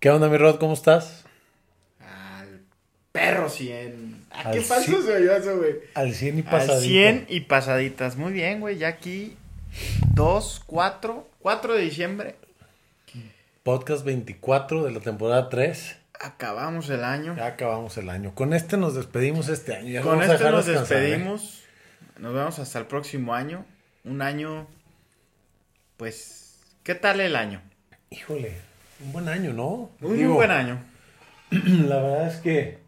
¿Qué onda, mi Rod? ¿Cómo estás? Al perro 100. ¿A Al qué cien- se oyó eso, güey? Al 100 y pasadito. Al 100 y pasaditas. Muy bien, güey. Ya aquí 2, 4, 4 de diciembre. Podcast 24 de la temporada 3. Acabamos el año. Ya acabamos el año. Con este nos despedimos este año. Ya Con dejar nos ¿eh? despedimos. Nos vemos hasta el próximo año. Un año. Pues. ¿Qué tal el año? Híjole, un buen año, ¿no? Un muy Digo, buen año. La verdad es que.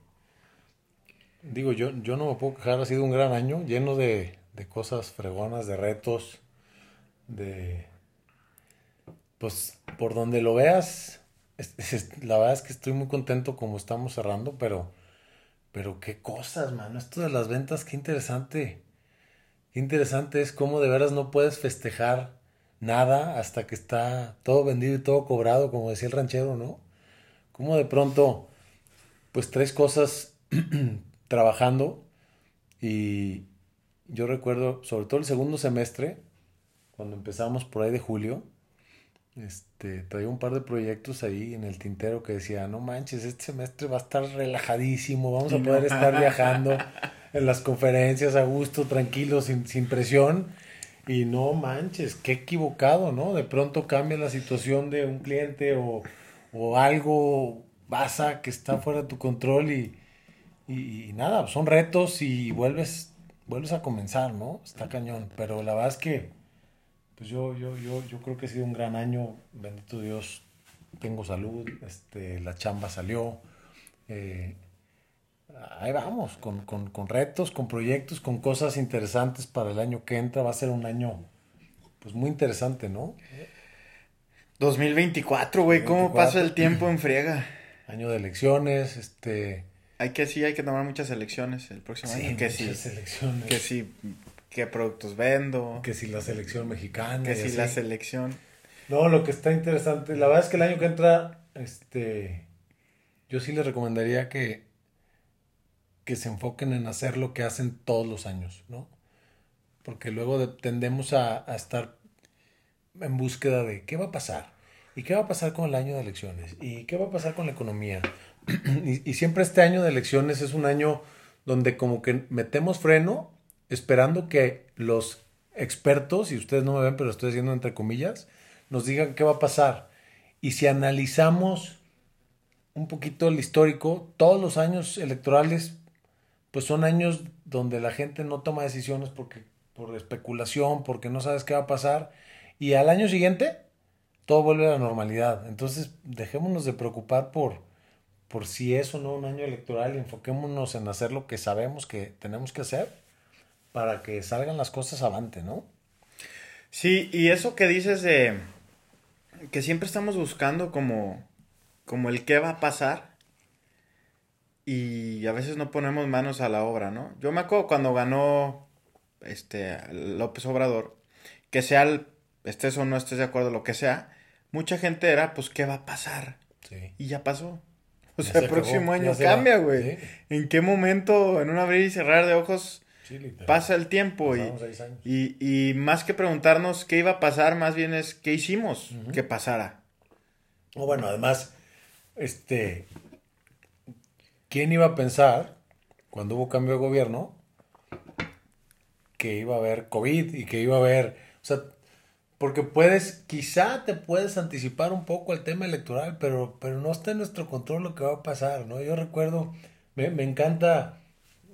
Digo, yo, yo no me puedo quejar. Ha sido un gran año lleno de, de cosas fregonas, de retos, de. Pues por donde lo veas, es- es- la verdad es que estoy muy contento como estamos cerrando, pero. Pero qué cosas, mano. Esto de las ventas, qué interesante. Qué interesante es cómo de veras no puedes festejar nada hasta que está todo vendido y todo cobrado, como decía el ranchero, ¿no? Cómo de pronto, pues tres cosas trabajando y yo recuerdo, sobre todo el segundo semestre, cuando empezamos por ahí de julio, este, traía un par de proyectos ahí en el tintero que decía, no manches, este semestre va a estar relajadísimo, vamos a poder estar viajando en las conferencias a gusto, tranquilo, sin, sin presión. Y no manches, qué equivocado, ¿no? De pronto cambia la situación de un cliente o, o algo pasa que está fuera de tu control y, y, nada, son retos y vuelves, vuelves a comenzar, ¿no? Está cañón. Pero la verdad es que pues yo, yo, yo, yo creo que ha sido un gran año, bendito Dios, tengo salud, este, la chamba salió, eh, ahí vamos, con, con, con retos, con proyectos, con cosas interesantes para el año que entra, va a ser un año pues muy interesante, ¿no? 2024, güey. ¿Cómo 24. pasa el tiempo en friega? Año de elecciones, este... Hay que sí, hay que tomar muchas elecciones el próximo año. Que sí, elecciones, que sí, qué productos vendo, que si la selección mexicana, que si así. la selección. No, lo que está interesante, la verdad es que el año que entra, este, yo sí les recomendaría que, que se enfoquen en hacer lo que hacen todos los años, ¿no? Porque luego de- tendemos a, a estar en búsqueda de qué va a pasar, y qué va a pasar con el año de elecciones, y qué va a pasar con la economía. y, y siempre este año de elecciones es un año donde como que metemos freno esperando que los expertos, y ustedes no me ven, pero estoy diciendo entre comillas, nos digan qué va a pasar. Y si analizamos un poquito el histórico, todos los años electorales, pues son años donde la gente no toma decisiones porque, por especulación, porque no sabes qué va a pasar. Y al año siguiente, todo vuelve a la normalidad. Entonces, dejémonos de preocupar por, por si es o no un año electoral enfoquémonos en hacer lo que sabemos que tenemos que hacer para que salgan las cosas avante, ¿no? Sí, y eso que dices de que siempre estamos buscando como, como el qué va a pasar y a veces no ponemos manos a la obra, ¿no? Yo me acuerdo cuando ganó este López Obrador, que sea el, estés o no estés de acuerdo, lo que sea, mucha gente era, pues, ¿qué va a pasar? Sí. Y ya pasó. O sea, se el próximo acabó, año cambia, güey. Sí. ¿En qué momento, en un abrir y cerrar de ojos, pasa el tiempo? Y, y, y más que preguntarnos qué iba a pasar, más bien es qué hicimos que pasara. O bueno, además, este, ¿quién iba a pensar cuando hubo cambio de gobierno que iba a haber COVID y que iba a haber, o sea, porque puedes, quizá te puedes anticipar un poco al tema electoral, pero, pero no está en nuestro control lo que va a pasar, ¿no? Yo recuerdo, me, encanta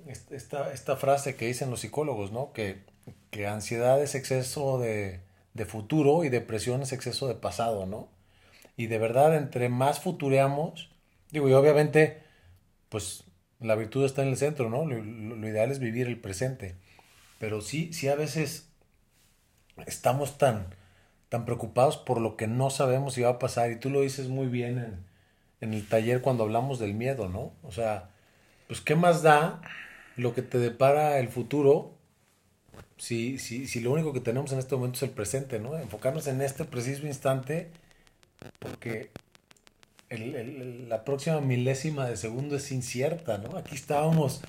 est- esta, esta frase que dicen los psicólogos, ¿no? Que, que ansiedad es exceso de, de futuro y depresión es exceso de pasado, ¿no? Y de verdad, entre más futureamos, digo, y obviamente, pues la virtud está en el centro, ¿no? Lo, ideal es vivir el presente. Pero sí, sí a veces estamos tan, tan preocupados por lo que no sabemos si va a pasar. Y tú lo dices muy bien en, en el taller cuando hablamos del miedo, ¿no? O sea, pues ¿qué más da lo que te depara el futuro si, si, si lo único que tenemos en este momento es el presente, ¿no? Enfocarnos en este preciso instante porque el- el- la próxima milésima de segundo es incierta, ¿no? Aquí estábamos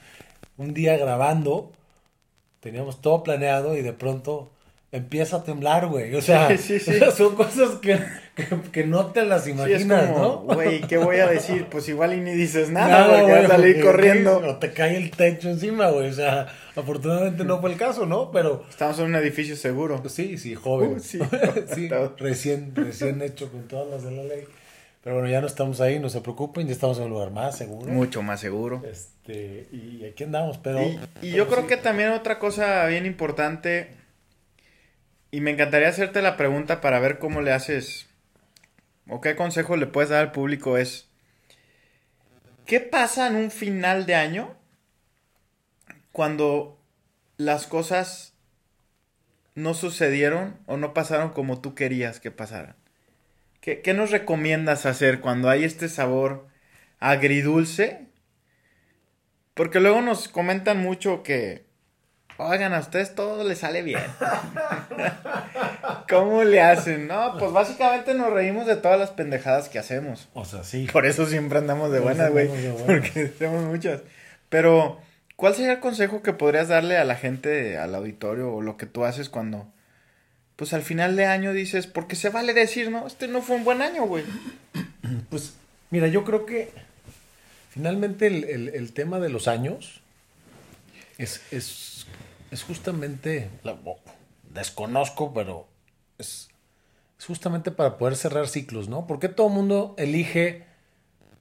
un día grabando, teníamos todo planeado y de pronto empieza a temblar, güey. O sea, son cosas que, que, no te las imaginas, ¿no? Güey, ¿qué voy a decir? Pues igual y ni dices nada, porque vas a salir corriendo. O te cae el techo encima, güey. O sea, afortunadamente no fue el caso, ¿no? Pero. Estamos en un edificio seguro. Sí, sí, joven. Uh, sí, sí recién, recién hecho con todas las de la ley. Pero bueno, ya no estamos ahí, no se preocupen, ya estamos en un lugar más seguro. Mucho más seguro. Este, y aquí andamos, pero... Y, yo creo que también otra cosa bien importante, y me encantaría hacerte la pregunta para ver cómo le haces, o qué consejo le puedes dar al público es, ¿qué pasa en un final de año cuando las cosas no sucedieron o no pasaron como tú querías que pasaran? ¿Qué, nos recomiendas hacer cuando hay este sabor agridulce? Porque luego nos comentan mucho que, oigan, a ustedes todo les sale bien. ¿Cómo le hacen? No, pues básicamente nos reímos de todas las pendejadas que hacemos. O sea, sí. Por eso siempre andamos de buenas, güey. Porque hacemos muchas. Pero, ¿cuál sería el consejo que podrías darle a la gente, al auditorio, o lo que tú haces cuando pues al final de año dices, porque se vale decir, no, este no fue un buen año, güey. Pues mira, yo creo que finalmente el, tema de los años es, es, es justamente, desconozco, pero es, es, justamente para poder cerrar ciclos, ¿no? Porque todo el mundo elige,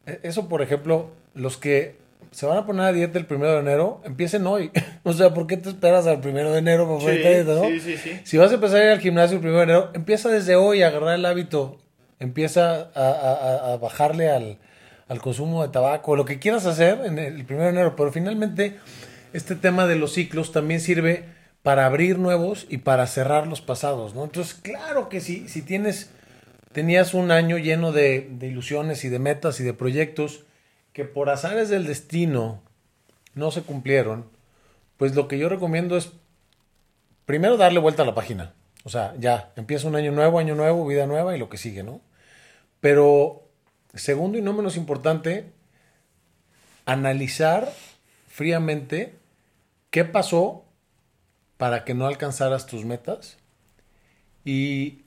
e, eso por ejemplo, los que se van a poner a dieta el primero de enero, empiecen hoy. o sea, ¿por qué te esperas al primero de enero para sí, dieta, no? Sí, sí, sí. Si vas a empezar a ir al gimnasio el primero de enero, empieza desde hoy a agarrar el hábito. Empieza a, bajarle al, consumo de tabaco, lo que quieras hacer en el primero de enero. Pero finalmente, este tema de los ciclos también sirve para abrir nuevos y para cerrar los pasados, ¿no? Entonces, claro que si, si tienes, tenías un año lleno de, de ilusiones y de metas y de proyectos, que por azares del destino no se cumplieron, pues lo que yo recomiendo es primero darle vuelta a la página. O sea, ya, empieza un año nuevo, año nuevo, vida nueva y lo que sigue, ¿no? Pero, segundo y no menos importante, analizar fríamente qué pasó para que no alcanzaras tus metas y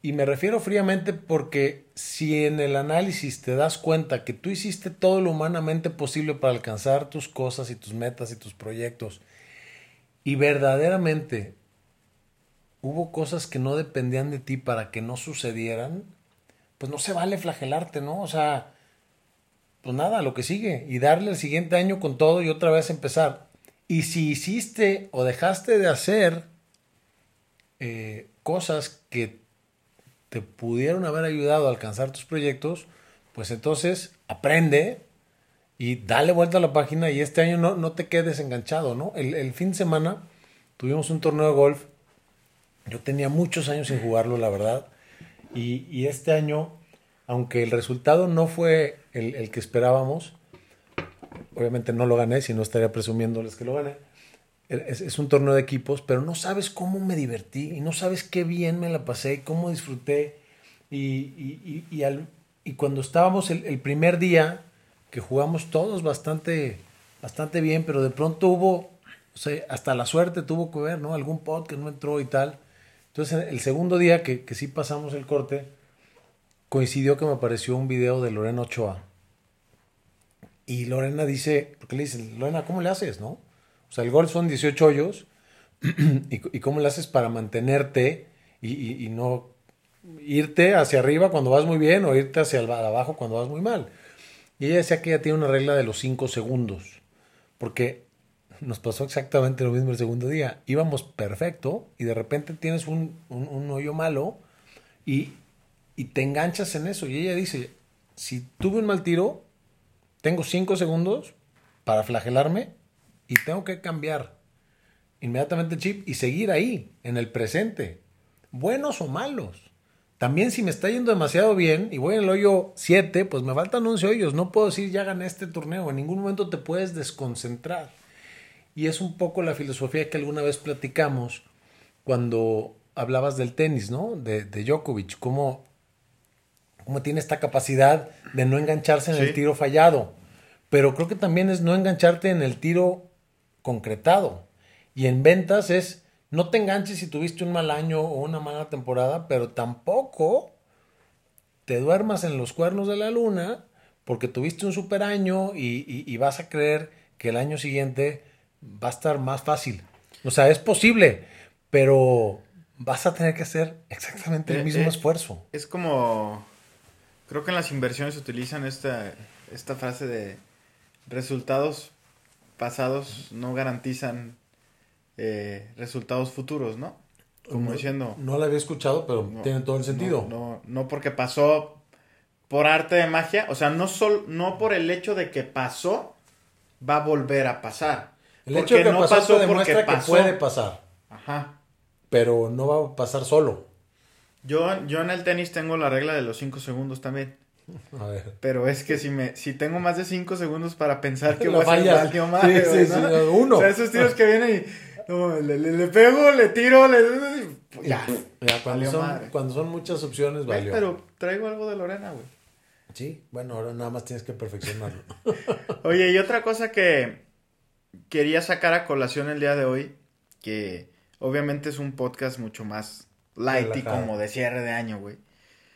y me refiero fríamente porque si en el análisis te das cuenta que tú hiciste todo lo humanamente posible para alcanzar tus cosas y tus metas y tus proyectos y verdaderamente hubo cosas que no dependían de ti para que no sucedieran, pues no se vale flagelarte, ¿no? O sea, pues nada, lo que sigue y darle el siguiente año con todo y otra vez empezar. Y si hiciste o dejaste de hacer eh, cosas que te pudieron haber ayudado a alcanzar tus proyectos, pues entonces aprende y dale vuelta a la página y este año no, no te quedes enganchado, ¿no? El, fin de semana tuvimos un torneo de golf. Yo tenía muchos años sin jugarlo, la verdad. Y, este año, aunque el resultado no fue el, el, que esperábamos, obviamente no lo gané, si no estaría presumiéndoles que lo gané. Es, un torneo de equipos, pero no sabes cómo me divertí y no sabes qué bien me la pasé y cómo disfruté. Y, y, al, y cuando estábamos el, primer día, que jugamos todos bastante, bastante bien, pero de pronto hubo, o sea, hasta la suerte tuvo que ver, ¿no? Algún pot que no entró y tal. Entonces, el segundo día que, que sí pasamos el corte, coincidió que me apareció un video de Lorena Ochoa. Y Lorena dice, porque le dice, Lorena, ¿cómo le haces, no? O sea, el golf son 18 hoyos. y, cómo lo haces para mantenerte y, no irte hacia arriba cuando vas muy bien o irte hacia abajo cuando vas muy mal. Y ella decía que ella tiene una regla de los 5 segundos. Porque nos pasó exactamente lo mismo el segundo día. Íbamos perfecto y de repente tienes un, un, hoyo malo y, y, te enganchas en eso. Y ella dice, si tuve un mal tiro, tengo 5 segundos para flagelarme y tengo que cambiar inmediatamente el chip y seguir ahí, en el presente, buenos o malos. También si me está yendo demasiado bien y voy en el hoyo 7, pues me faltan 11 hoyos. No puedo decir ya gané este torneo. En ningún momento te puedes desconcentrar. Y es un poco la filosofía que alguna vez platicamos cuando hablabas del tenis, ¿no? De, de Djokovic, cómo, cómo tiene esta capacidad de no engancharse en el tiro fallado. Pero creo que también es no engancharte en el tiro concretado. Y en ventas es no te enganches si tuviste un mal año o una mala temporada, pero tampoco te duermas en los cuernos de la luna porque tuviste un super año y, y vas a creer que el año siguiente va a estar más fácil. O sea, es posible, pero vas a tener que hacer exactamente el Eh, mismo eh, esfuerzo. Es como. Creo que en las inversiones utilizan esta, esta frase de resultados pasados no garantizan eh, resultados futuros, ¿no? Como No- diciendo. No la había escuchado, pero no, tiene todo el sentido. No, no, no porque pasó por arte de magia, o sea, no, sol, no por el hecho de que pasó, va a volver a pasar. el Porque hecho de que no pasó, pasó porque demuestra que pasó. puede pasar, Ajá. pero no va a pasar solo. Yo, yo en el tenis tengo la regla de los 5 segundos también. A ver. Pero es que si me si tengo más de 5 segundos para pensar que voy a hacer fallas. valió Sí, madre, sí, güey, sí, ¿no? uno. O sea, esos tiros que vienen y no, le, le- le pego, le tiro, le ya. Ya, cuando, son, madre. cuando son muchas opciones, valió. Pero traigo algo de Lorena, güey. Sí, bueno, ahora nada más tienes que perfeccionarlo. Oye, y otra cosa que quería sacar a colación el día de hoy, que obviamente es un podcast mucho más light y como de cierre de año, güey.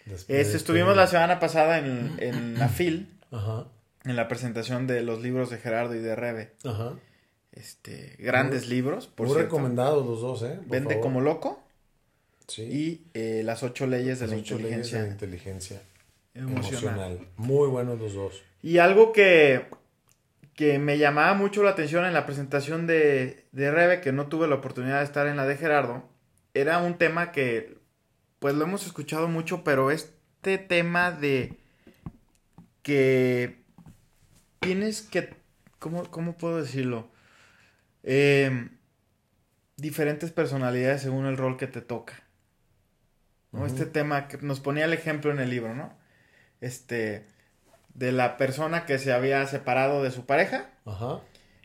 Después Es, de estuvimos este- la semana pasada en, en la FIL, Ajá, en la presentación de los libros de Gerardo y de Rebe. ajá. Este, grandes libros, por Muy cierto. recomendados los dos, ¿eh? Por Vende favor. como loco Sí. y eh, las ocho leyes de Las la ocho leyes inteligencia de la inteligencia emocional. emocional. Muy buenos los dos. Y algo que, que me llamaba mucho la atención en la presentación de, de Rebe, que no tuve la oportunidad de estar en la de Gerardo, era un tema que, pues lo hemos escuchado mucho, pero este tema de que tienes que, ¿cómo, cómo puedo decirlo? Eh, diferentes personalidades según el rol que te toca. ¿no? Este tema que nos ponía el ejemplo en el libro, ¿no? Este, de la persona que se había separado de su pareja Ajá.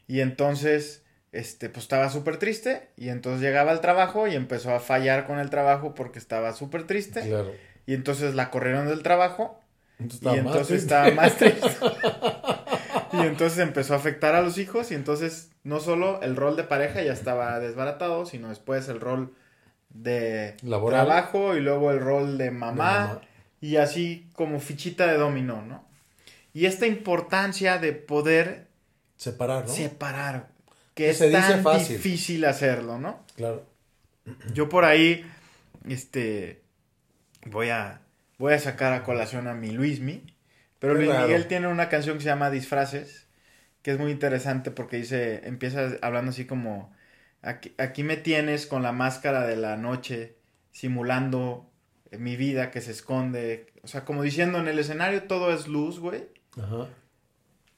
y entonces, este, pues estaba súper triste y entonces llegaba al trabajo y empezó a fallar con el trabajo porque estaba súper triste Claro. y entonces la corrieron del trabajo Entonces y entonces estaba más triste. y entonces empezó a afectar a los hijos y entonces no solo el rol de pareja ya estaba desbaratado, sino después el rol de Laboral. trabajo y luego el rol de De mamá, mamá. y así como fichita de dominó, ¿no? Y esta importancia de poder Separar, ¿no? separar, que es se dice tan fácil. difícil hacerlo, ¿no? Claro. Yo por ahí, este, voy a, voy a sacar a colación a mi Luismi, pero Luis. Miguel tiene una canción que se llama Disfraces, que es muy interesante porque dice, empieza hablando así como, aquí, aquí me tienes con la máscara de la noche, simulando mi vida que se esconde, o sea, como diciendo, en el escenario todo es luz, güey, Ajá.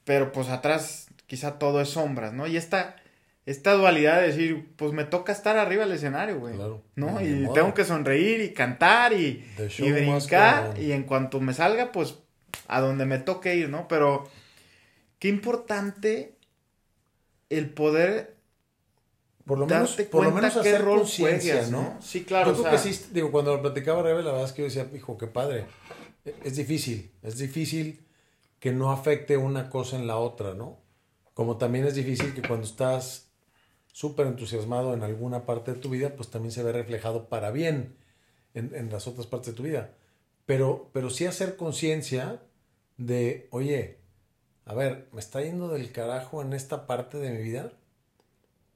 pero pues atrás quizá todo es sombras, ¿no? Y esta, esta dualidad de decir, pues me toca estar arriba del escenario, güey. Claro. ¿No? Y modo. tengo que sonreír y cantar y, y brincar y en cuanto me salga, pues a donde me toque ir, ¿no? Pero qué importante el poder Por lo menos, darte por lo menos qué hacer rol juegas, ¿no? ¿no? Sí, claro, Yo o creo sea- que sí, digo, cuando lo platicaba Rebe, la verdad es que yo decía, hijo, qué padre. E- Es difícil, es difícil que no afecte una cosa en la otra, ¿no? Como también es difícil que cuando estás súper entusiasmado en alguna parte de tu vida, pues también se ve reflejado para bien en, en las otras partes de tu vida. Pero, pero sí hacer conciencia de, oye, a ver, me está yendo del carajo en esta parte de mi vida,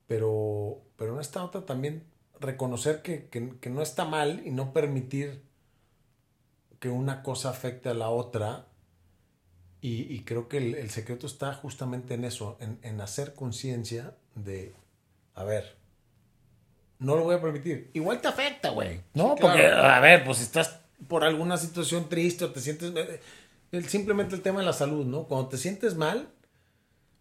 pero, pero en esta otra también reconocer que, que- que no está mal y no permitir que una cosa afecte a la otra. Y, y creo que el, el secreto está justamente en eso, en, en hacer conciencia de, a ver, no lo voy a permitir. Igual te afecta, güey. No, Sí, porque, claro. a ver, pues si estás por alguna situación triste o te sientes... eh, el- simplemente el tema de la salud, ¿no? Cuando te sientes mal,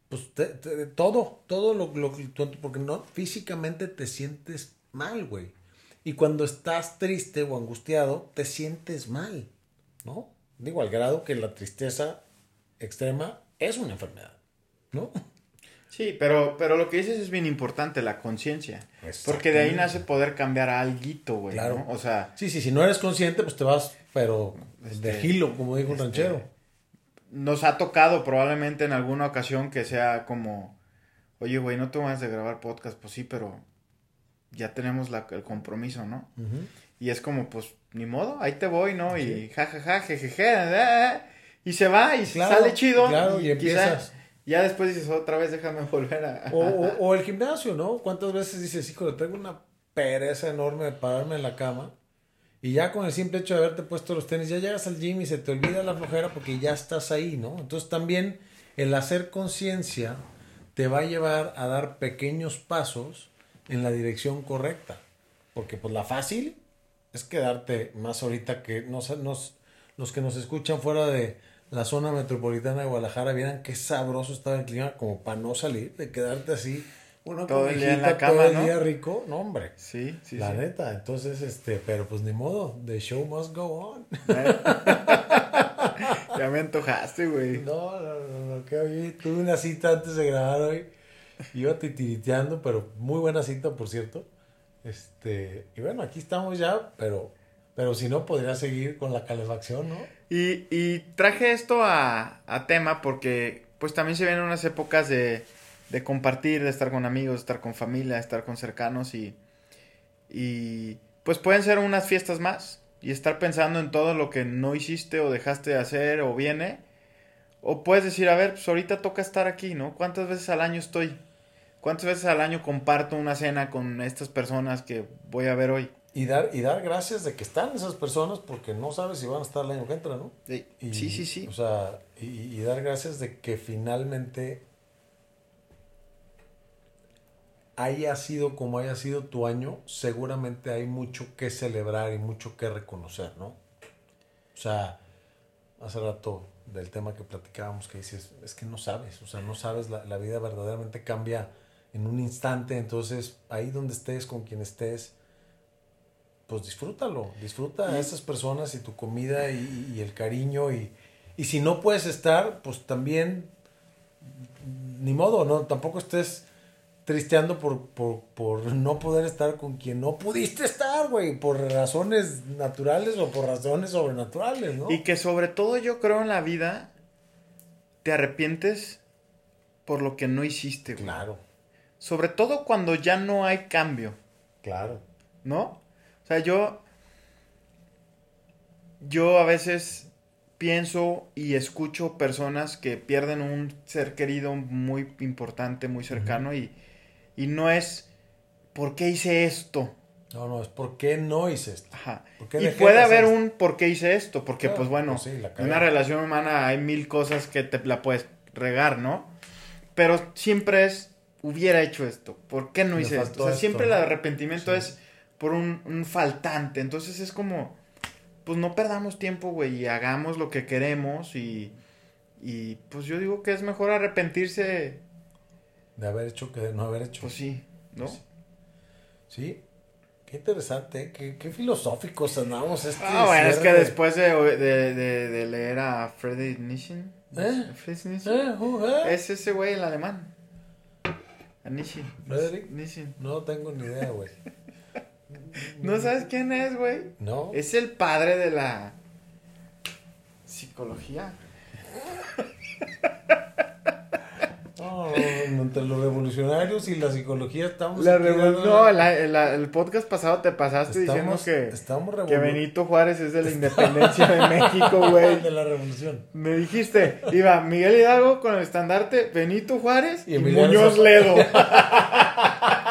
pues te- te- todo, todo lo, lo porque no físicamente te sientes mal, güey. Y cuando estás triste o angustiado, te sientes mal, ¿no? Digo, al grado que la tristeza extrema es una enfermedad, ¿no? Sí, pero, pero lo que dices es bien importante, la conciencia. Porque de ahí nace poder cambiar a alguito, güey, Claro. ¿no? O sea, Sí, sí, si no eres consciente, pues te vas, pero de Este, gilo, como dijo un este, ranchero. nos ha tocado probablemente en alguna ocasión que sea como, oye, güey, no tengo ganas de grabar podcast, pues sí, pero ya tenemos la, el compromiso, ¿no? Y es como, pues, ni modo, ahí te voy, ¿no? Y jajaja, jejeje, eh, y se va y sale chido. Claro, y, empiezas. Ya después dices, otra vez déjame volver a... O, o, el gimnasio, ¿no? ¿Cuántas veces dices, hijo, tengo una pereza enorme de pararme en la cama? Y ya con el simple hecho de haberte puesto los tenis, ya llegas al gym y se te olvida la flojera porque ya estás ahí, ¿no? Entonces también el hacer conciencia te va a llevar a dar pequeños pasos en la dirección correcta. Porque pues la fácil es quedarte más ahorita que nos, nos, los que nos escuchan fuera de la zona metropolitana de Guadalajara vieran qué sabroso estaba el clima como para no salir, de quedarte así uno todo el día en la cama, todo el día rico, no hombre. Sí, sí, La neta, entonces este, pero pues ni modo, the show must go on. ya me antojaste, güey. No, no, no, no, que hoy tuve una cita antes de grabar hoy. Iba titiriteando, pero muy buena cita, por cierto. Este, y bueno, aquí estamos ya, pero pero si no, podría seguir con la calefacción, ¿no? Y, y traje esto a, a tema porque pues también se vienen unas épocas de de compartir, de estar con amigos, de estar con familia, de estar con cercanos y, y pues pueden ser unas fiestas más y estar pensando en todo lo que no hiciste o dejaste de hacer o viene. O puedes decir, a ver, pues ahorita toca estar aquí, ¿no? ¿Cuántas veces al año estoy? ¿Cuántas veces al año comparto una cena con estas personas que voy a ver hoy? Y dar, y dar gracias de que están esas personas porque no sabes si van a estar el año que entra, ¿no? Sí, sí, sí. O sea, y, y, dar gracias de que finalmente haya sido como haya sido tu año, seguramente hay mucho que celebrar y mucho que reconocer, ¿no? O sea, hace rato del tema que platicábamos que dices, es que no sabes, o sea, no sabes, la, la vida verdaderamente cambia en un instante, entonces ahí donde estés, con quien estés, pues disfrútalo, disfruta a esas personas y tu comida y, y el cariño y, y si no puedes estar, pues también, ni modo, no, tampoco estés tristeando por, por, por, no poder estar con quien no pudiste estar, güey, por razones naturales o por razones sobrenaturales, ¿no? Y que sobre todo yo creo en la vida te arrepientes por lo que no hiciste, güey. Claro. Sobre todo cuando ya no hay cambio. Claro. ¿No? O sea, yo yo a veces pienso y escucho personas que pierden un ser querido muy importante, muy cercano y y no es, ¿por qué hice esto? No, no, es ¿por qué no hice esto? Ajá. Y puede haber un ¿por qué hice esto? Porque, pues bueno, pues en una relación humana hay mil cosas que te la puedes regar, ¿no? Pero siempre es, hubiera hecho esto, ¿por qué no hice esto? O sea, siempre el arrepentimiento es por un, un, faltante. Entonces es como, pues no perdamos tiempo, güey, y hagamos lo que queremos y, y pues yo digo que es mejor arrepentirse de haber hecho que de no haber hecho. Pues sí, ¿no? Sí. Qué interesante, qué, qué filosóficos andamos este Ah, bueno, es que después de, de, de, leer a Friedrich Nietzsche, ¿Eh? Nietzsche ¿Eh? ¿Eh? es ese güey el alemán. A Nietzsche. Friedrich Nietzsche. No tengo ni idea, güey. ¿No sabes quién es, güey? No. Es el padre de la psicología. entre los revolucionarios y la psicología estamos... La no, el podcast pasado te pasaste diciendo que, estamos que Benito Juárez es de la independencia de México, güey. De la revolución. Me dijiste, iba Miguel Hidalgo con el estandarte, Benito Juárez y, Muñoz Ledo.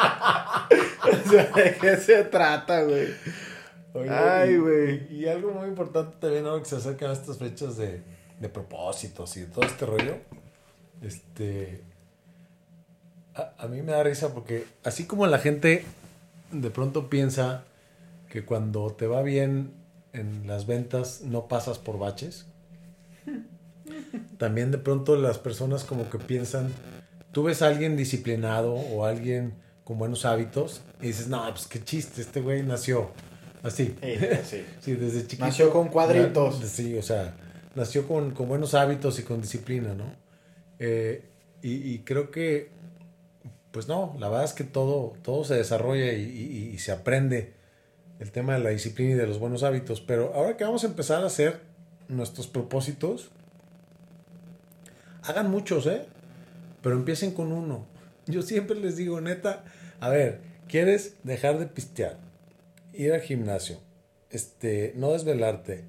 sea, ¿de qué se trata, güey? Ay, güey. Y, algo muy importante también ahora que se acercan a estas fechas de, de propósitos y de todo este rollo. Este a, mí me da risa porque así como la gente de pronto piensa que cuando te va bien en las ventas no pasas por baches, también de pronto las personas como que piensan, tú ves a alguien disciplinado o alguien con buenos hábitos y dices, no, pues qué chiste, este güey nació así. Sí, sí. desde chiquito. Nació con cuadritos. Sí, o sea, nació con, con buenos hábitos y con disciplina, ¿no? Eh, y, y, creo que pues no, la verdad es que todo, todo se desarrolla y, se aprende el tema de la disciplina y de los buenos hábitos. Pero ahora que vamos a empezar a hacer nuestros propósitos, hagan muchos, ¿eh? Pero empiecen con uno. Yo siempre les digo, neta, a ver, quieres dejar de pistear, ir al gimnasio, este, no desvelarte,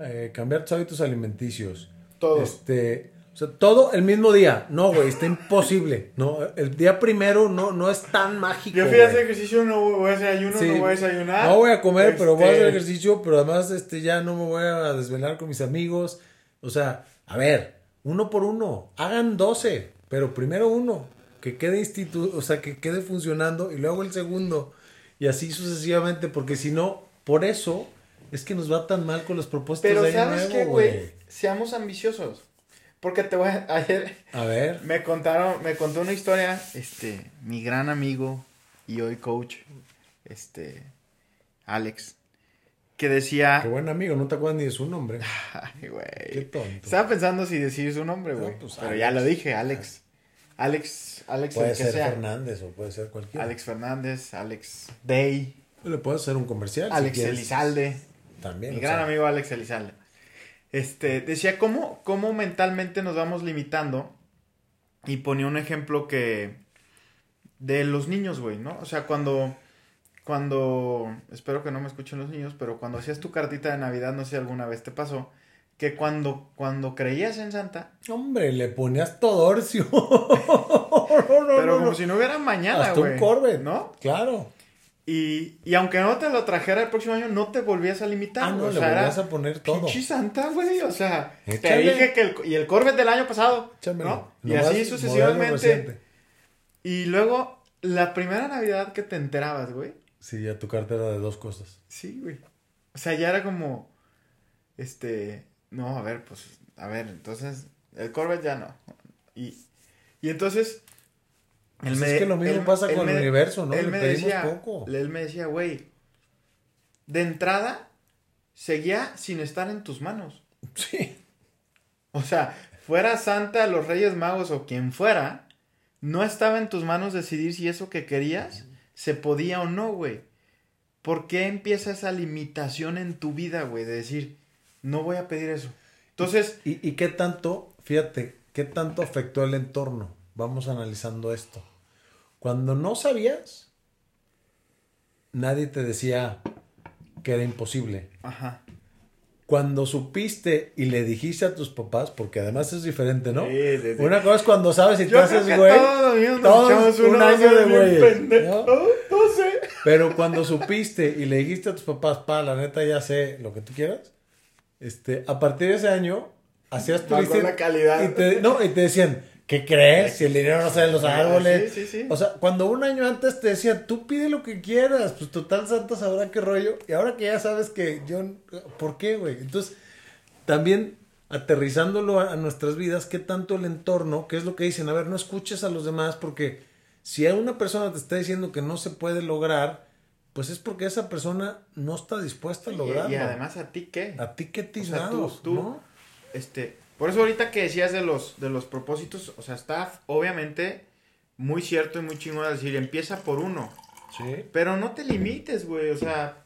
eh, cambiar tus hábitos alimenticios, Todo. este, o sea, todo el mismo día. No, güey, está imposible. No, el día primero no, no es tan mágico. Yo fui a hacer ejercicio, no voy a hacer ayuno, Sí. no voy a desayunar. No voy a comer, pero voy a hacer Este, ejercicio, pero además este, ya no me voy a desvelar con mis amigos. O sea, a ver, uno por uno, hagan 12, pero primero uno, que quede institu o sea, que quede funcionando y luego el segundo, y así sucesivamente, porque si no, por eso es que nos va tan mal con los propósitos Pero de ¿sabes qué, güey? Seamos ambiciosos. Porque te voy a... Ayer A ver, me contaron, me contó una historia, este, mi gran amigo y hoy coach, este, Alex, que decía... qué buen amigo, no te acuerdas ni de su nombre. Ay, Qué güey. tonto. Estaba pensando si decir su nombre, güey. No, pues, pero Alex. ya lo dije, Alex. Alex, Alex, Puede el que ser sea. Fernández o puede ser cualquiera. Alex Fernández, Alex Day, Le puedes hacer un comercial. Alex. Elizalde. También. Mi gran sea, amigo Alex Elizalde. Este, decía cómo, cómo mentalmente nos vamos limitando. Y ponía un ejemplo que. De los niños, güey, ¿no? O sea, cuando. Cuando. Espero que no me escuchen los niños, pero cuando hacías tu cartita de Navidad, no sé si alguna vez te pasó. Que cuando, cuando creías en Santa. Hombre, le ponías todo orcio. Pero como si no hubiera mañana, Hasta güey. un Corvette. ¿No? Claro. Y, y aunque no te lo trajera el próximo año, no te volvías a limitar. Ah, no, güey. le o sea, volvías a poner todo. Pinche Santa, güey. O sea, te dije que el, y el Corvette del año pasado. Échamelo. ¿no? Y así sucesivamente. Y luego, la primera Navidad que te enterabas, güey. Sí, ya tu cartera de dos cosas. Sí, güey. O sea, ya era como. Este. No, a ver, pues. A ver, entonces. El Corvette ya no. Y, y entonces. Pues es que lo mismo pasa con el universo, ¿no? Él Le me pedimos decía, poco. Él me decía, güey. De entrada, seguía sin estar en tus manos. Sí. O sea, fuera Santa, los Reyes Magos o quien fuera, no estaba en tus manos decidir si eso que querías se podía o no, güey. ¿Por qué empieza esa limitación en tu vida, güey? De decir, no voy a pedir eso. Entonces, ¿Y, y qué tanto, fíjate, qué tanto afectó el entorno? Vamos analizando esto. Cuando no sabías, nadie te decía que era imposible. ajá. Cuando supiste y le dijiste a tus papás, porque además es diferente, ¿no? Sí, sí, sí. Una cosa es cuando sabes y te haces güey. todos un año de güey. ¿no? Pero cuando supiste y le dijiste a tus papás, pa, la neta ya sé lo que tú quieras, este, a partir de ese año hacías tu la calidad. Y te, no, y te decían, ¿qué crees? Si el dinero no sale de los Ah, árboles. sí, sí, sí. O sea, cuando un año antes te decían, tú pide lo que quieras, pues total Santa sabrá qué rollo. Y ahora que ya sabes que yo, ¿por qué, güey? Entonces, también aterrizándolo a, a nuestras vidas, ¿qué tanto el entorno? ¿Qué es lo que dicen? A ver, no escuches a los demás porque si a una persona te está diciendo que no se puede lograr, pues es porque esa persona no está dispuesta a lograrlo. y además, ¿a ti qué? a ti qué O sea, tú, tiznados, tú, ¿no? este, por eso ahorita que decías de los, de los propósitos, o sea, está obviamente muy cierto y muy chingón decir, empieza por uno, Sí. pero no te limites, güey, o sea,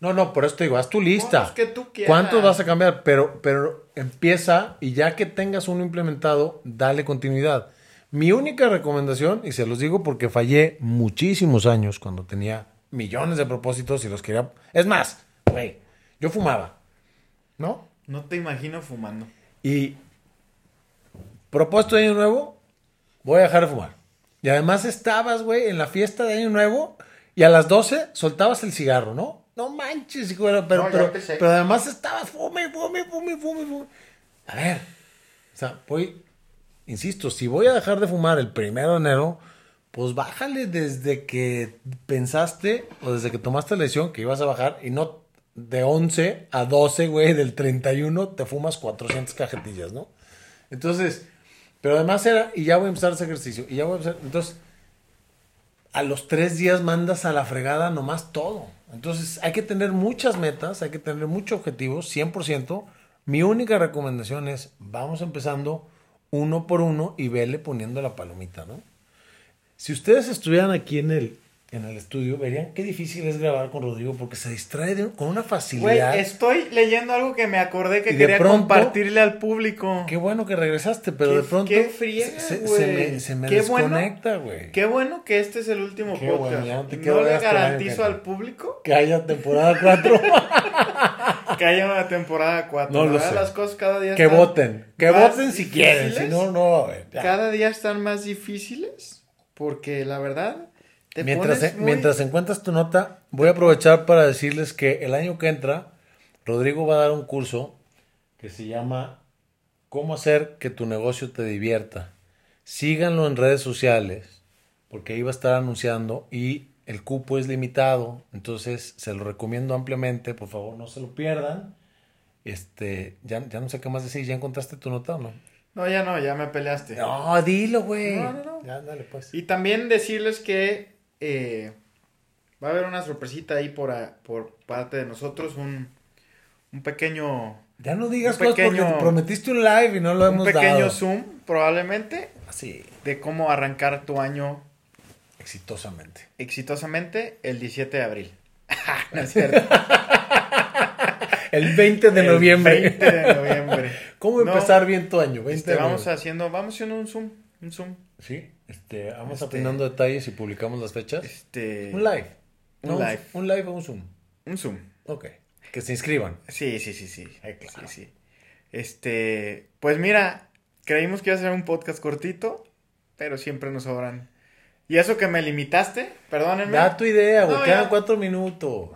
No, no, por eso te digo, haz tu lista. los que tú quieras. ¿Cuántos vas a cambiar? Pero, pero empieza y ya que tengas uno implementado, dale continuidad. Mi única recomendación, y se los digo porque fallé muchísimos años cuando tenía millones de propósitos y los quería... Es más, güey, yo fumaba, ¿no? No te imagino fumando. Y propósito de año nuevo, voy a dejar de fumar. Y además estabas, güey, en la fiesta de año nuevo y a las 12 soltabas el cigarro, ¿no? No manches, pero, pero, No, pero además estabas fume, fume, fume, fume, fume. A ver, o sea, voy, insisto, si voy a dejar de fumar el primero de enero, pues bájale desde que pensaste o desde que tomaste la decisión que ibas a bajar y no de 11 a 12, güey, del 31 te fumas 400 cajetillas, ¿no? Entonces, pero además era, y ya voy a empezar ese ejercicio, y ya voy a empezar, entonces, a los tres días mandas a la fregada nomás todo. Entonces, hay que tener muchas metas, hay que tener muchos objetivos, 100%. Mi única recomendación es, vamos empezando uno por uno y vele poniendo la palomita, ¿no? Si ustedes estuvieran aquí en el en el estudio, verían qué difícil es grabar con Rodrigo porque se distrae de- con una facilidad. Güey, estoy leyendo algo que me acordé que quería pronto- compartirle al público. Qué bueno que regresaste, pero de pronto qué friega, se, me, se me Qué bueno. desconecta, güey. Qué bueno que este es el último Qué podcast. bueno, te no le garantizo al público Que haya temporada 4. que haya una temporada 4. No lo sé. Las cosas cada día que voten. Que voten si quieren. Si no, no va a haber. ya. Cada día están más difíciles porque la verdad te Mientras, pones muy- mientras encuentras tu nota, voy a aprovechar para decirles que el año que entra, Rodrigo va a dar un curso que se llama Cómo hacer que tu negocio te divierta. Síganlo en redes sociales, porque ahí va a estar anunciando y el cupo es limitado, entonces se lo recomiendo ampliamente, por favor no se lo pierdan. Este, ya, ya no sé qué más decir, ¿ya encontraste tu nota o no? No, ya no, ya me peleaste. No, dilo, güey. No, no, no. Ya, dale pues. Y también decirles que eh, va a haber una sorpresita ahí por, a- por parte de nosotros, un, un pequeño, Ya no digas Un cosas porque pequeño- te prometiste un live y no lo un hemos pequeño dado. zoom probablemente Así, de cómo arrancar tu año exitosamente. exitosamente el 17 de abril. no es cierto. El 20 de El noviembre. 20 de noviembre. ¿Cómo No, empezar bien tu año? 20 este, vamos haciendo, vamos haciendo un zoom, un zoom. Sí, este, vamos Este- afinando detalles y publicamos las fechas. Este, Un live. un No, live. Un live o un Zoom. Un zoom. Ok. Que se inscriban. Sí, sí, sí, sí. Ay, claro. Sí, sí. Este, pues mira, creímos que iba a ser un podcast cortito, pero siempre nos sobran. Y eso que me limitaste, perdónenme. Da tu idea, güey. No, Quedan ya. cuatro minutos.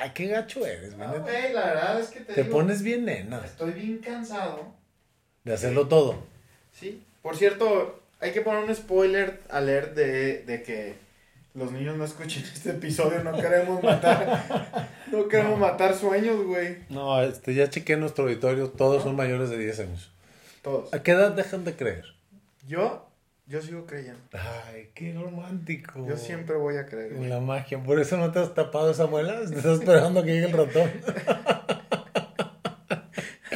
Ay, qué gacho eres, güey. No, güey, la verdad es que te, Te digo, pones bien nena Estoy bien cansado. de hacerlo todo. Sí. Por cierto, hay que poner un spoiler alert de, de que los niños no escuchen este episodio. No queremos matar. no queremos matar sueños, güey. No, este, ya chequé nuestro auditorio. Todos son mayores de 10 años. Todos. ¿A qué edad dejan de creer? Yo, yo sigo creyendo. Ay, qué romántico. Yo siempre voy a creer. En la magia. ¿Por eso no te has tapado esa muela? ¿Estás esperando que llegue el ratón?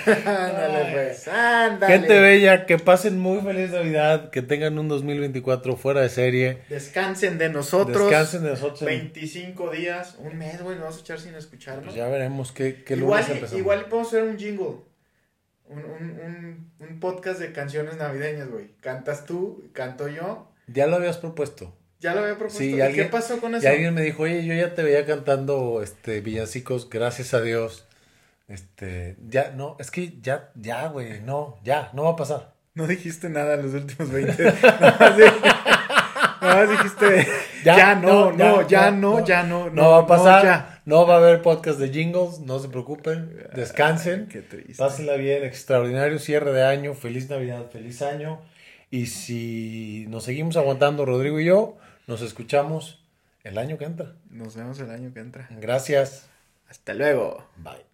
ándale, pues. Ándale. Gente bella, que pasen muy feliz Navidad, que tengan un 2024 fuera de serie. Descansen de nosotros. Descansen de nosotros. 25 días, un mes, güey, nos vamos a echar sin escucharnos. Pues ya veremos qué, qué igual, lunes empezamos. igual podemos hacer un jingle. Un, un, un, un podcast de canciones navideñas, güey. Cantas tú, canto yo. Ya lo habías propuesto. Ya lo había propuesto. Sí, ¿Y alguien- ¿Qué pasó con Y eso? alguien me dijo, oye, yo ya te veía cantando este villancicos, gracias a Dios. Este, ya, no, es que ya, ya, güey, no, ya, no va a pasar. No dijiste nada en los últimos 20. Nada más di- nada más dijiste. Ya, no, no, ya no, ya no. No, va a pasar, ya. No va a haber podcast de jingles, no se preocupen, descansen. Qué triste. Pásenla bien, extraordinario cierre de año, feliz Navidad, feliz año. Y si nos seguimos aguantando, Rodrigo y yo, nos escuchamos el año que entra. Nos vemos el año que entra. Gracias. Hasta luego. Bye.